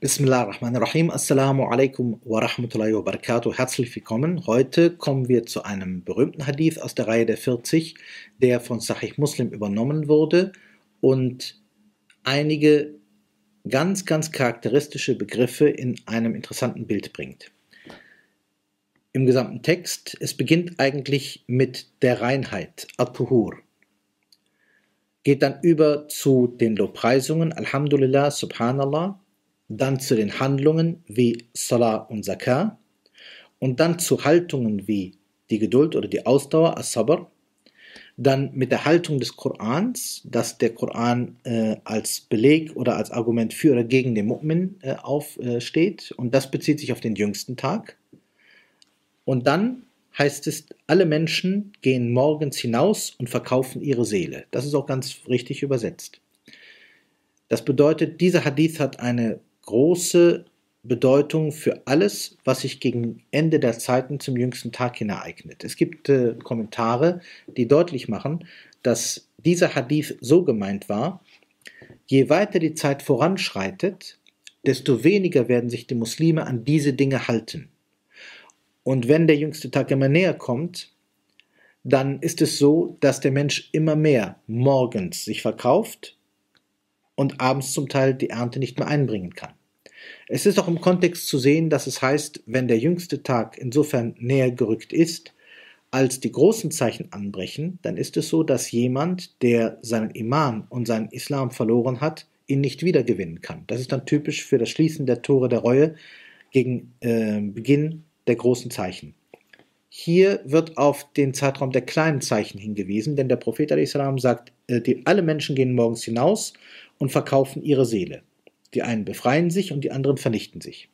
Bismillahirrahmanirrahim. Assalamu alaikum wa rahmatullahi wa barakatuh. Herzlich willkommen. Heute kommen wir zu einem berühmten Hadith aus der Reihe der 40, der von Sahih Muslim übernommen wurde und einige ganz, ganz charakteristische Begriffe in einem interessanten Bild bringt. Im gesamten Text, es beginnt eigentlich mit der Reinheit, At-Tuhur, geht dann über zu den Lobpreisungen, Alhamdulillah, Subhanallah, dann zu den Handlungen wie Salah und Zakah und dann zu Haltungen wie die Geduld oder die Ausdauer, As-Sabr, dann mit der Haltung des Korans, dass der Koran äh, als Beleg oder als Argument für oder gegen den Mu'min äh, aufsteht und das bezieht sich auf den jüngsten Tag. Und dann heißt es, alle Menschen gehen morgens hinaus und verkaufen ihre Seele. Das ist auch ganz richtig übersetzt. Das bedeutet, dieser Hadith hat eine große Bedeutung für alles, was sich gegen Ende der Zeiten zum jüngsten Tag hin ereignet. Es gibt äh, Kommentare, die deutlich machen, dass dieser Hadith so gemeint war, je weiter die Zeit voranschreitet, desto weniger werden sich die Muslime an diese Dinge halten. Und wenn der jüngste Tag immer näher kommt, dann ist es so, dass der Mensch immer mehr morgens sich verkauft und abends zum Teil die Ernte nicht mehr einbringen kann. Es ist auch im Kontext zu sehen, dass es heißt, wenn der jüngste Tag insofern näher gerückt ist, als die großen Zeichen anbrechen, dann ist es so, dass jemand, der seinen Iman und seinen Islam verloren hat, ihn nicht wiedergewinnen kann. Das ist dann typisch für das Schließen der Tore der Reue gegen äh, Beginn der großen Zeichen. Hier wird auf den Zeitraum der kleinen Zeichen hingewiesen, denn der Prophet a.s. sagt, äh, die, alle Menschen gehen morgens hinaus und verkaufen ihre Seele. Die einen befreien sich und die anderen vernichten sich.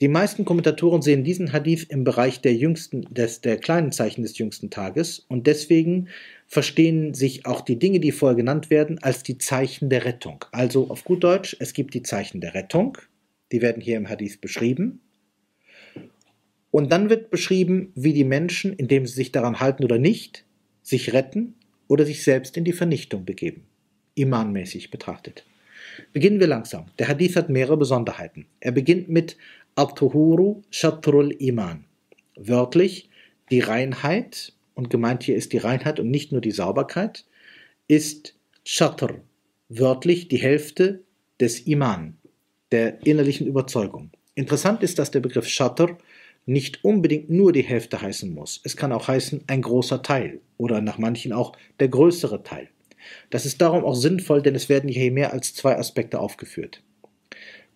Die meisten Kommentatoren sehen diesen Hadith im Bereich der jüngsten, des, der kleinen Zeichen des jüngsten Tages und deswegen verstehen sich auch die Dinge, die vorher genannt werden, als die Zeichen der Rettung. Also auf gut Deutsch, es gibt die Zeichen der Rettung, die werden hier im Hadith beschrieben. Und dann wird beschrieben, wie die Menschen, indem sie sich daran halten oder nicht, sich retten oder sich selbst in die Vernichtung begeben, imanmäßig betrachtet. Beginnen wir langsam. Der Hadith hat mehrere Besonderheiten. Er beginnt mit At-Tuhuru Shatrul Iman. Wörtlich die Reinheit, und gemeint hier ist die Reinheit und nicht nur die Sauberkeit, ist Shatr, wörtlich die Hälfte des Iman, der innerlichen Überzeugung. Interessant ist, dass der Begriff Shatr nicht unbedingt nur die Hälfte heißen muss. Es kann auch heißen ein großer Teil oder nach manchen auch der größere Teil. Das ist darum auch sinnvoll, denn es werden hier mehr als zwei Aspekte aufgeführt.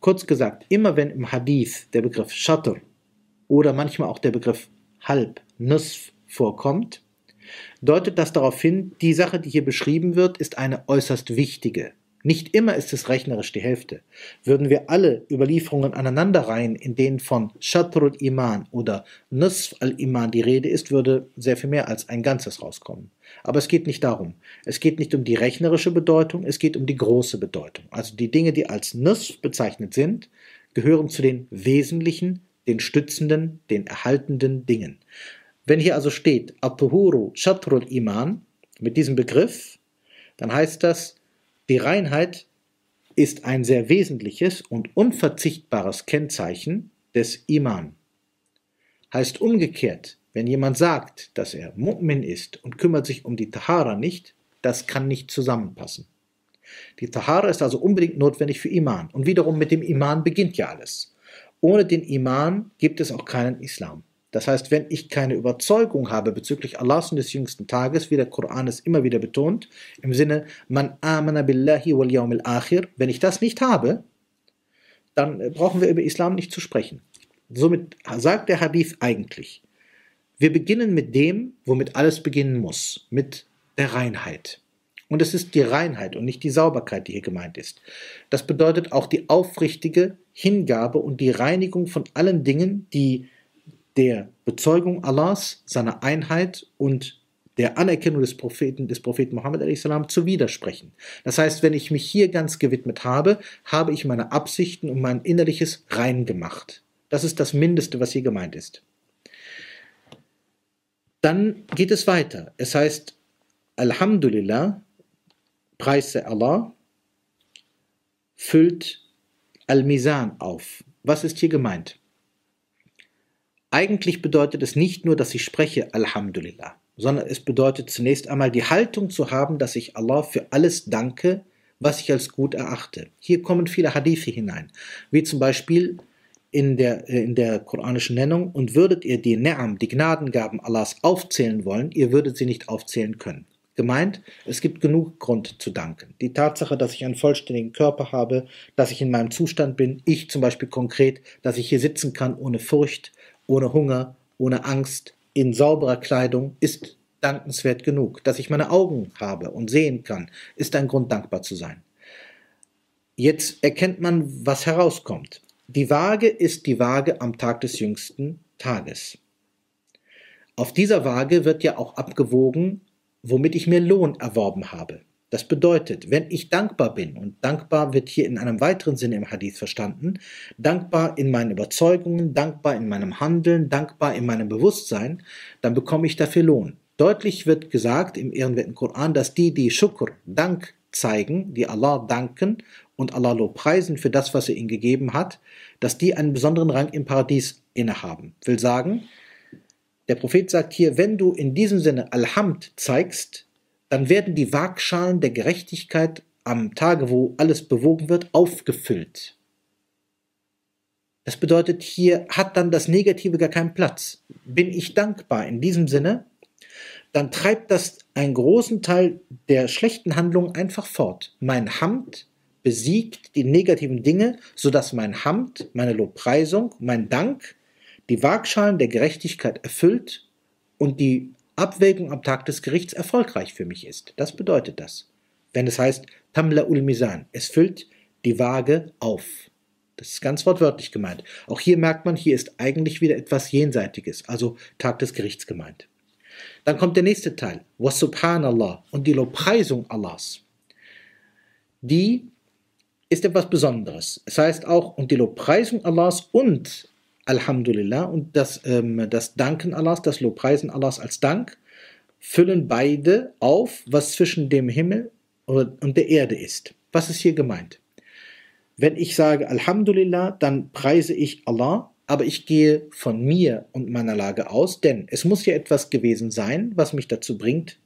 Kurz gesagt, immer wenn im Hadith der Begriff Shatr oder manchmal auch der Begriff Halb, Nusf vorkommt, deutet das darauf hin, die Sache, die hier beschrieben wird, ist eine äußerst wichtige, nicht immer ist es rechnerisch die Hälfte. Würden wir alle Überlieferungen aneinanderreihen, in denen von Shatrul Iman oder Nusf al-Iman die Rede ist, würde sehr viel mehr als ein Ganzes rauskommen. Aber es geht nicht darum. Es geht nicht um die rechnerische Bedeutung, es geht um die große Bedeutung. Also die Dinge, die als Nusf bezeichnet sind, gehören zu den wesentlichen, den stützenden, den erhaltenden Dingen. Wenn hier also steht, Atuhuru Shatrul Iman, mit diesem Begriff, dann heißt das, die Reinheit ist ein sehr wesentliches und unverzichtbares Kennzeichen des Iman. Heißt umgekehrt, wenn jemand sagt, dass er Mu'min ist und kümmert sich um die Tahara nicht, das kann nicht zusammenpassen. Die Tahara ist also unbedingt notwendig für Iman. Und wiederum mit dem Iman beginnt ja alles. Ohne den Iman gibt es auch keinen Islam. Das heißt, wenn ich keine Überzeugung habe bezüglich Allahs und des jüngsten Tages, wie der Koran es immer wieder betont, im Sinne, man amana billahi wal yawmil akhir, wenn ich das nicht habe, dann äh, brauchen wir über Islam nicht zu sprechen. Somit sagt der Hadith eigentlich, wir beginnen mit dem, womit alles beginnen muss, mit der Reinheit. Und es ist die Reinheit und nicht die Sauberkeit, die hier gemeint ist. Das bedeutet auch die aufrichtige Hingabe und die Reinigung von allen Dingen, die der Bezeugung Allahs, seiner Einheit und der Anerkennung des Propheten, des Propheten Muhammad a.s. zu widersprechen. Das heißt, wenn ich mich hier ganz gewidmet habe, habe ich meine Absichten und mein Innerliches rein gemacht. Das ist das Mindeste, was hier gemeint ist. Dann geht es weiter. Es heißt, Alhamdulillah, preise Allah, füllt Al-Misan auf. Was ist hier gemeint? Eigentlich bedeutet es nicht nur, dass ich spreche Alhamdulillah, sondern es bedeutet zunächst einmal die Haltung zu haben, dass ich Allah für alles danke, was ich als gut erachte. Hier kommen viele Hadithe hinein, wie zum Beispiel in der, äh, in der koranischen Nennung, und würdet ihr die Ni'am, die Gnadengaben Allahs aufzählen wollen, ihr würdet sie nicht aufzählen können. Gemeint, es gibt genug Grund zu danken. Die Tatsache, dass ich einen vollständigen Körper habe, dass ich in meinem Zustand bin, ich zum Beispiel konkret, dass ich hier sitzen kann ohne Furcht, ohne Hunger, ohne Angst, in sauberer Kleidung, ist dankenswert genug. Dass ich meine Augen habe und sehen kann, ist ein Grund dankbar zu sein. Jetzt erkennt man, was herauskommt. Die Waage ist die Waage am Tag des jüngsten Tages. Auf dieser Waage wird ja auch abgewogen, womit ich mir Lohn erworben habe. Das bedeutet, wenn ich dankbar bin, und dankbar wird hier in einem weiteren Sinne im Hadith verstanden, dankbar in meinen Überzeugungen, dankbar in meinem Handeln, dankbar in meinem Bewusstsein, dann bekomme ich dafür Lohn. Deutlich wird gesagt im ehrenwerten Koran, dass die, die Shukr, Dank zeigen, die Allah danken und Allah lobpreisen für das, was er ihnen gegeben hat, dass die einen besonderen Rang im Paradies innehaben. Will sagen, der Prophet sagt hier, wenn du in diesem Sinne Alhamd zeigst, dann werden die Waagschalen der Gerechtigkeit am Tage, wo alles bewogen wird, aufgefüllt. Das bedeutet, hier hat dann das Negative gar keinen Platz. Bin ich dankbar in diesem Sinne, dann treibt das einen großen Teil der schlechten Handlungen einfach fort. Mein Hamd besiegt die negativen Dinge, sodass mein Hamd, meine Lobpreisung, mein Dank die Waagschalen der Gerechtigkeit erfüllt und die Abwägung am Tag des Gerichts erfolgreich für mich ist. Das bedeutet das. Wenn es heißt Tamla ul Misan, es füllt die Waage auf. Das ist ganz wortwörtlich gemeint. Auch hier merkt man, hier ist eigentlich wieder etwas Jenseitiges, also Tag des Gerichts gemeint. Dann kommt der nächste Teil, was Subhanallah und die Lobpreisung Allahs. Die ist etwas Besonderes. Es heißt auch, und die Lobpreisung Allahs und Alhamdulillah und das, ähm, das Danken Allahs, das Lobpreisen Allahs als Dank, füllen beide auf, was zwischen dem Himmel und der Erde ist. Was ist hier gemeint? Wenn ich sage Alhamdulillah, dann preise ich Allah, aber ich gehe von mir und meiner Lage aus, denn es muss ja etwas gewesen sein, was mich dazu bringt,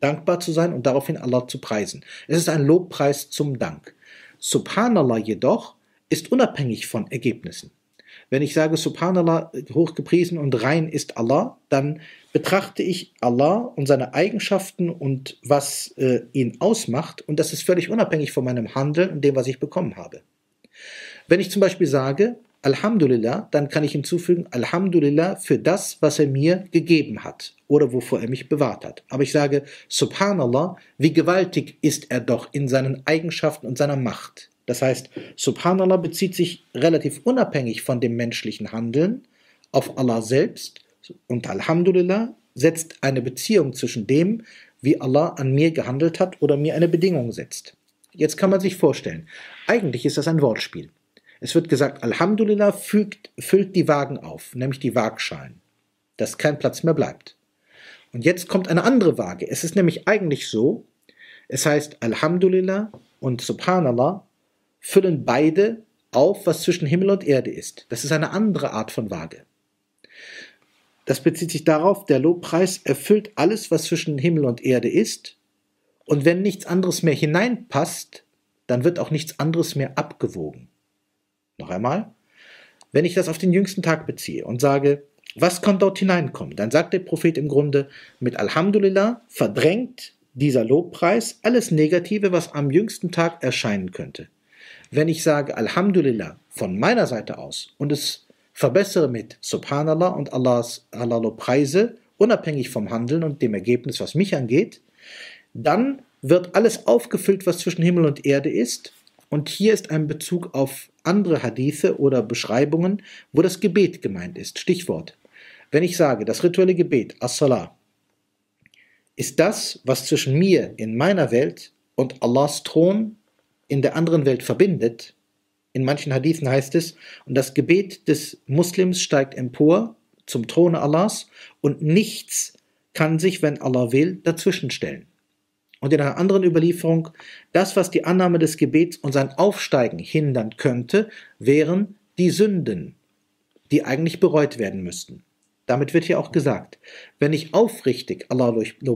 dankbar zu sein und daraufhin Allah zu preisen. Es ist ein Lobpreis zum Dank. Subhanallah jedoch ist unabhängig von Ergebnissen. Wenn ich sage, Subhanallah, hochgepriesen und rein ist Allah, dann betrachte ich Allah und seine Eigenschaften und was äh, ihn ausmacht und das ist völlig unabhängig von meinem Handeln und dem, was ich bekommen habe. Wenn ich zum Beispiel sage, Alhamdulillah, dann kann ich hinzufügen, Alhamdulillah für das, was er mir gegeben hat oder wovor er mich bewahrt hat. Aber ich sage, Subhanallah, wie gewaltig ist er doch in seinen Eigenschaften und seiner Macht. Das heißt, Subhanallah bezieht sich relativ unabhängig von dem menschlichen Handeln auf Allah selbst und Alhamdulillah setzt eine Beziehung zwischen dem, wie Allah an mir gehandelt hat oder mir eine Bedingung setzt. Jetzt kann man sich vorstellen, eigentlich ist das ein Wortspiel. Es wird gesagt, Alhamdulillah fügt, füllt die Wagen auf, nämlich die Waagschalen, dass kein Platz mehr bleibt. Und jetzt kommt eine andere Waage. Es ist nämlich eigentlich so, es heißt Alhamdulillah und Subhanallah füllen beide auf, was zwischen Himmel und Erde ist. Das ist eine andere Art von Waage. Das bezieht sich darauf, der Lobpreis erfüllt alles, was zwischen Himmel und Erde ist. Und wenn nichts anderes mehr hineinpasst, dann wird auch nichts anderes mehr abgewogen. Noch einmal, wenn ich das auf den jüngsten Tag beziehe und sage, was kann dort hineinkommen, dann sagt der Prophet im Grunde, mit Alhamdulillah verdrängt dieser Lobpreis alles Negative, was am jüngsten Tag erscheinen könnte. Wenn ich sage Alhamdulillah von meiner Seite aus und es verbessere mit Subhanallah und Allahs Allah Preise, unabhängig vom Handeln und dem Ergebnis, was mich angeht, dann wird alles aufgefüllt, was zwischen Himmel und Erde ist. Und hier ist ein Bezug auf andere Hadithe oder Beschreibungen, wo das Gebet gemeint ist. Stichwort. Wenn ich sage, das rituelle Gebet, As-Salah, ist das, was zwischen mir in meiner Welt und Allahs Thron in der anderen Welt verbindet. In manchen Hadithen heißt es, und das Gebet des Muslims steigt empor zum Throne Allahs und nichts kann sich, wenn Allah will, dazwischenstellen. Und in einer anderen Überlieferung, das, was die Annahme des Gebets und sein Aufsteigen hindern könnte, wären die Sünden, die eigentlich bereut werden müssten. Damit wird hier auch gesagt, wenn ich aufrichtig Allah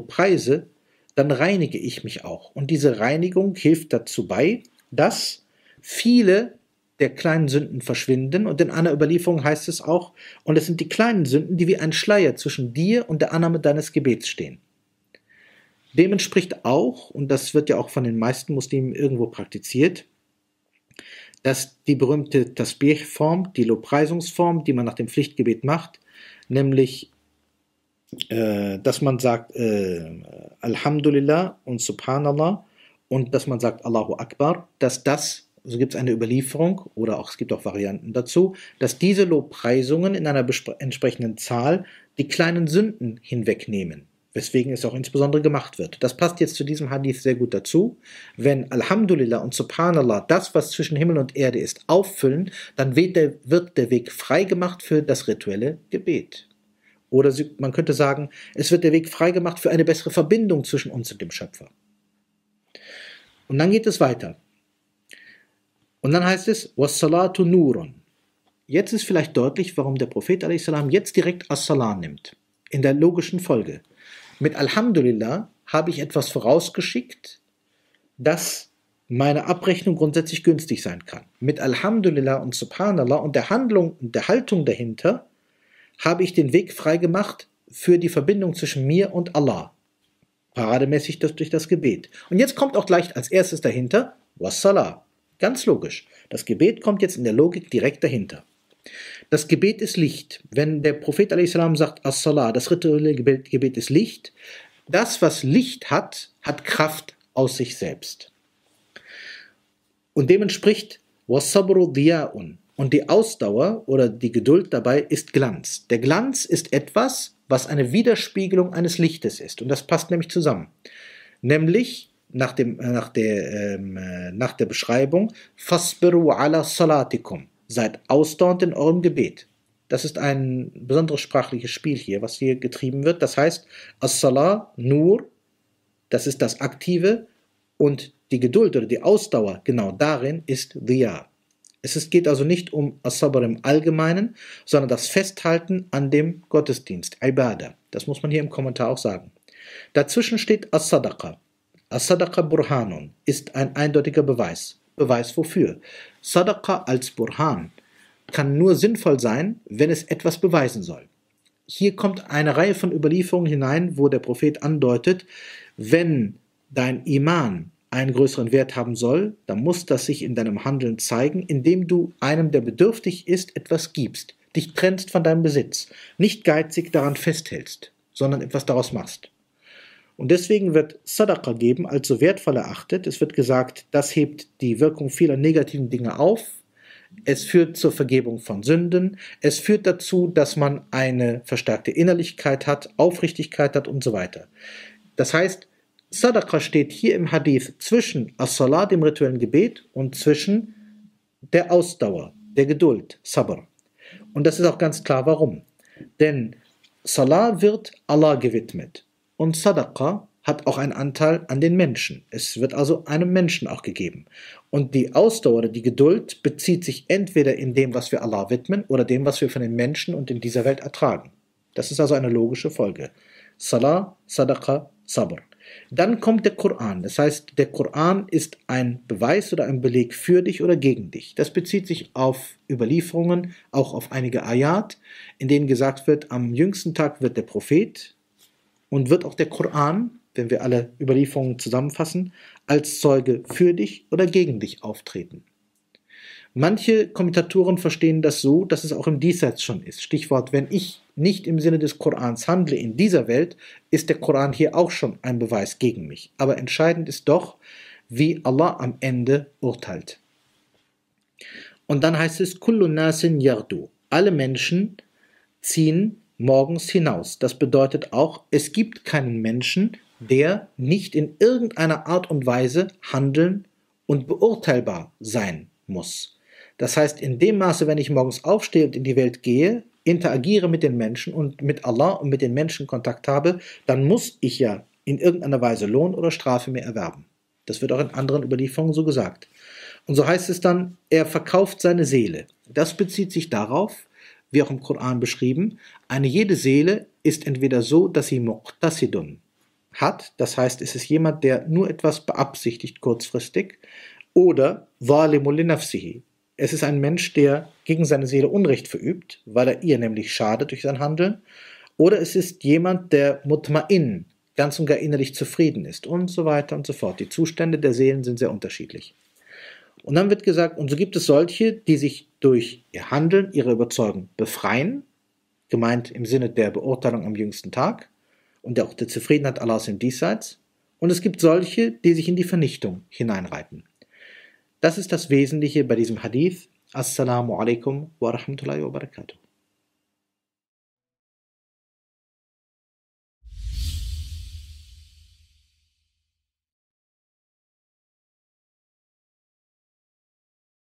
preise, dann reinige ich mich auch. Und diese Reinigung hilft dazu bei, dass viele der kleinen Sünden verschwinden. Und in einer Überlieferung heißt es auch, und es sind die kleinen Sünden, die wie ein Schleier zwischen dir und der Annahme deines Gebets stehen. Dem entspricht auch, und das wird ja auch von den meisten Muslimen irgendwo praktiziert, dass die berühmte Tasbih-Form, die Lobpreisungsform, die man nach dem Pflichtgebet macht, nämlich äh, dass man sagt äh, Alhamdulillah und Subhanallah und dass man sagt Allahu Akbar, dass das, so gibt es eine Überlieferung oder auch es gibt auch Varianten dazu, dass diese Lobpreisungen in einer entsprechenden Zahl die kleinen Sünden hinwegnehmen weswegen es auch insbesondere gemacht wird. Das passt jetzt zu diesem Hadith sehr gut dazu. Wenn Alhamdulillah und Subhanallah das, was zwischen Himmel und Erde ist, auffüllen, dann wird der, wird der Weg freigemacht für das rituelle Gebet. Oder man könnte sagen, es wird der Weg freigemacht für eine bessere Verbindung zwischen uns und dem Schöpfer. Und dann geht es weiter. Und dann heißt es, Wassalatu nurun. Jetzt ist vielleicht deutlich, warum der Prophet jetzt direkt As-Salam nimmt. In der logischen Folge. Mit Alhamdulillah habe ich etwas vorausgeschickt, das meine Abrechnung grundsätzlich günstig sein kann. Mit Alhamdulillah und Subhanallah und der Handlung und der Haltung dahinter habe ich den Weg freigemacht für die Verbindung zwischen mir und Allah. Parademäßig durch das Gebet. Und jetzt kommt auch gleich als erstes dahinter Wassalah. Ganz logisch. Das Gebet kommt jetzt in der Logik direkt dahinter. Das Gebet ist Licht. Wenn der Prophet a.s. sagt, As-Salah, das rituelle Gebet ist Licht, das, was Licht hat, hat Kraft aus sich selbst. Und dem entspricht Wasabru Diya'un. Und die Ausdauer oder die Geduld dabei ist Glanz. Der Glanz ist etwas, was eine Widerspiegelung eines Lichtes ist. Und das passt nämlich zusammen. Nämlich nach, dem, nach, der, ähm, äh, nach der Beschreibung, Fasbiru ala salatikum. Seid ausdauernd in eurem Gebet. Das ist ein besonderes sprachliches Spiel hier, was hier getrieben wird. Das heißt, As-Salah, Nur, das ist das Aktive und die Geduld oder die Ausdauer, genau darin ist Diya. Es geht also nicht um As-Sabr im Allgemeinen, sondern das Festhalten an dem Gottesdienst, Ibadah. Das muss man hier im Kommentar auch sagen. Dazwischen steht As-Sadaqa. As-Sadaqa Burhanun ist ein eindeutiger Beweis. Beweis wofür? Sadaqa als Burhan kann nur sinnvoll sein, wenn es etwas beweisen soll. Hier kommt eine Reihe von Überlieferungen hinein, wo der Prophet andeutet, wenn dein Iman einen größeren Wert haben soll, dann muss das sich in deinem Handeln zeigen, indem du einem, der bedürftig ist, etwas gibst, dich trennst von deinem Besitz, nicht geizig daran festhältst, sondern etwas daraus machst. Und deswegen wird Sadaqa geben als so wertvoll erachtet. Es wird gesagt, das hebt die Wirkung vieler negativen Dinge auf. Es führt zur Vergebung von Sünden. Es führt dazu, dass man eine verstärkte Innerlichkeit hat, Aufrichtigkeit hat und so weiter. Das heißt, Sadaqa steht hier im Hadith zwischen As-Salat, dem rituellen Gebet, und zwischen der Ausdauer, der Geduld, Sabr. Und das ist auch ganz klar, warum. Denn Salah wird Allah gewidmet. Und Sadaqa hat auch einen Anteil an den Menschen. Es wird also einem Menschen auch gegeben. Und die Ausdauer oder die Geduld bezieht sich entweder in dem, was wir Allah widmen, oder dem, was wir von den Menschen und in dieser Welt ertragen. Das ist also eine logische Folge. Salah, Sadaqa, Sabr. Dann kommt der Koran. Das heißt, der Koran ist ein Beweis oder ein Beleg für dich oder gegen dich. Das bezieht sich auf Überlieferungen, auch auf einige Ayat, in denen gesagt wird, am jüngsten Tag wird der Prophet und wird auch der Koran, wenn wir alle Überlieferungen zusammenfassen, als Zeuge für dich oder gegen dich auftreten. Manche Kommentatoren verstehen das so, dass es auch im Diesseits schon ist. Stichwort, wenn ich nicht im Sinne des Korans handle in dieser Welt, ist der Koran hier auch schon ein Beweis gegen mich. Aber entscheidend ist doch, wie Allah am Ende urteilt. Und dann heißt es, Kullu nasin yardu. Alle Menschen ziehen morgens hinaus. Das bedeutet auch, es gibt keinen Menschen, der nicht in irgendeiner Art und Weise handeln und beurteilbar sein muss. Das heißt, in dem Maße, wenn ich morgens aufstehe und in die Welt gehe, interagiere mit den Menschen und mit Allah und mit den Menschen Kontakt habe, dann muss ich ja in irgendeiner Weise Lohn oder Strafe mehr erwerben. Das wird auch in anderen Überlieferungen so gesagt. Und so heißt es dann, er verkauft seine Seele. Das bezieht sich darauf, wie auch im Koran beschrieben, eine jede Seele ist entweder so, dass sie Muqtasidun hat, das heißt, es ist jemand, der nur etwas beabsichtigt kurzfristig, oder Zalimul nafsihi. Es ist ein Mensch, der gegen seine Seele Unrecht verübt, weil er ihr nämlich schadet durch sein Handeln, oder es ist jemand, der Mutma'in, ganz und gar innerlich zufrieden ist und so weiter und so fort. Die Zustände der Seelen sind sehr unterschiedlich. Und dann wird gesagt, und so gibt es solche, die sich durch ihr Handeln, ihre Überzeugung befreien, gemeint im Sinne der Beurteilung am jüngsten Tag und auch der Zufriedenheit Allahs im Diesseits. Und es gibt solche, die sich in die Vernichtung hineinreiten. Das ist das Wesentliche bei diesem Hadith. Assalamu alaikum wa rahmatullahi wa barakatuh.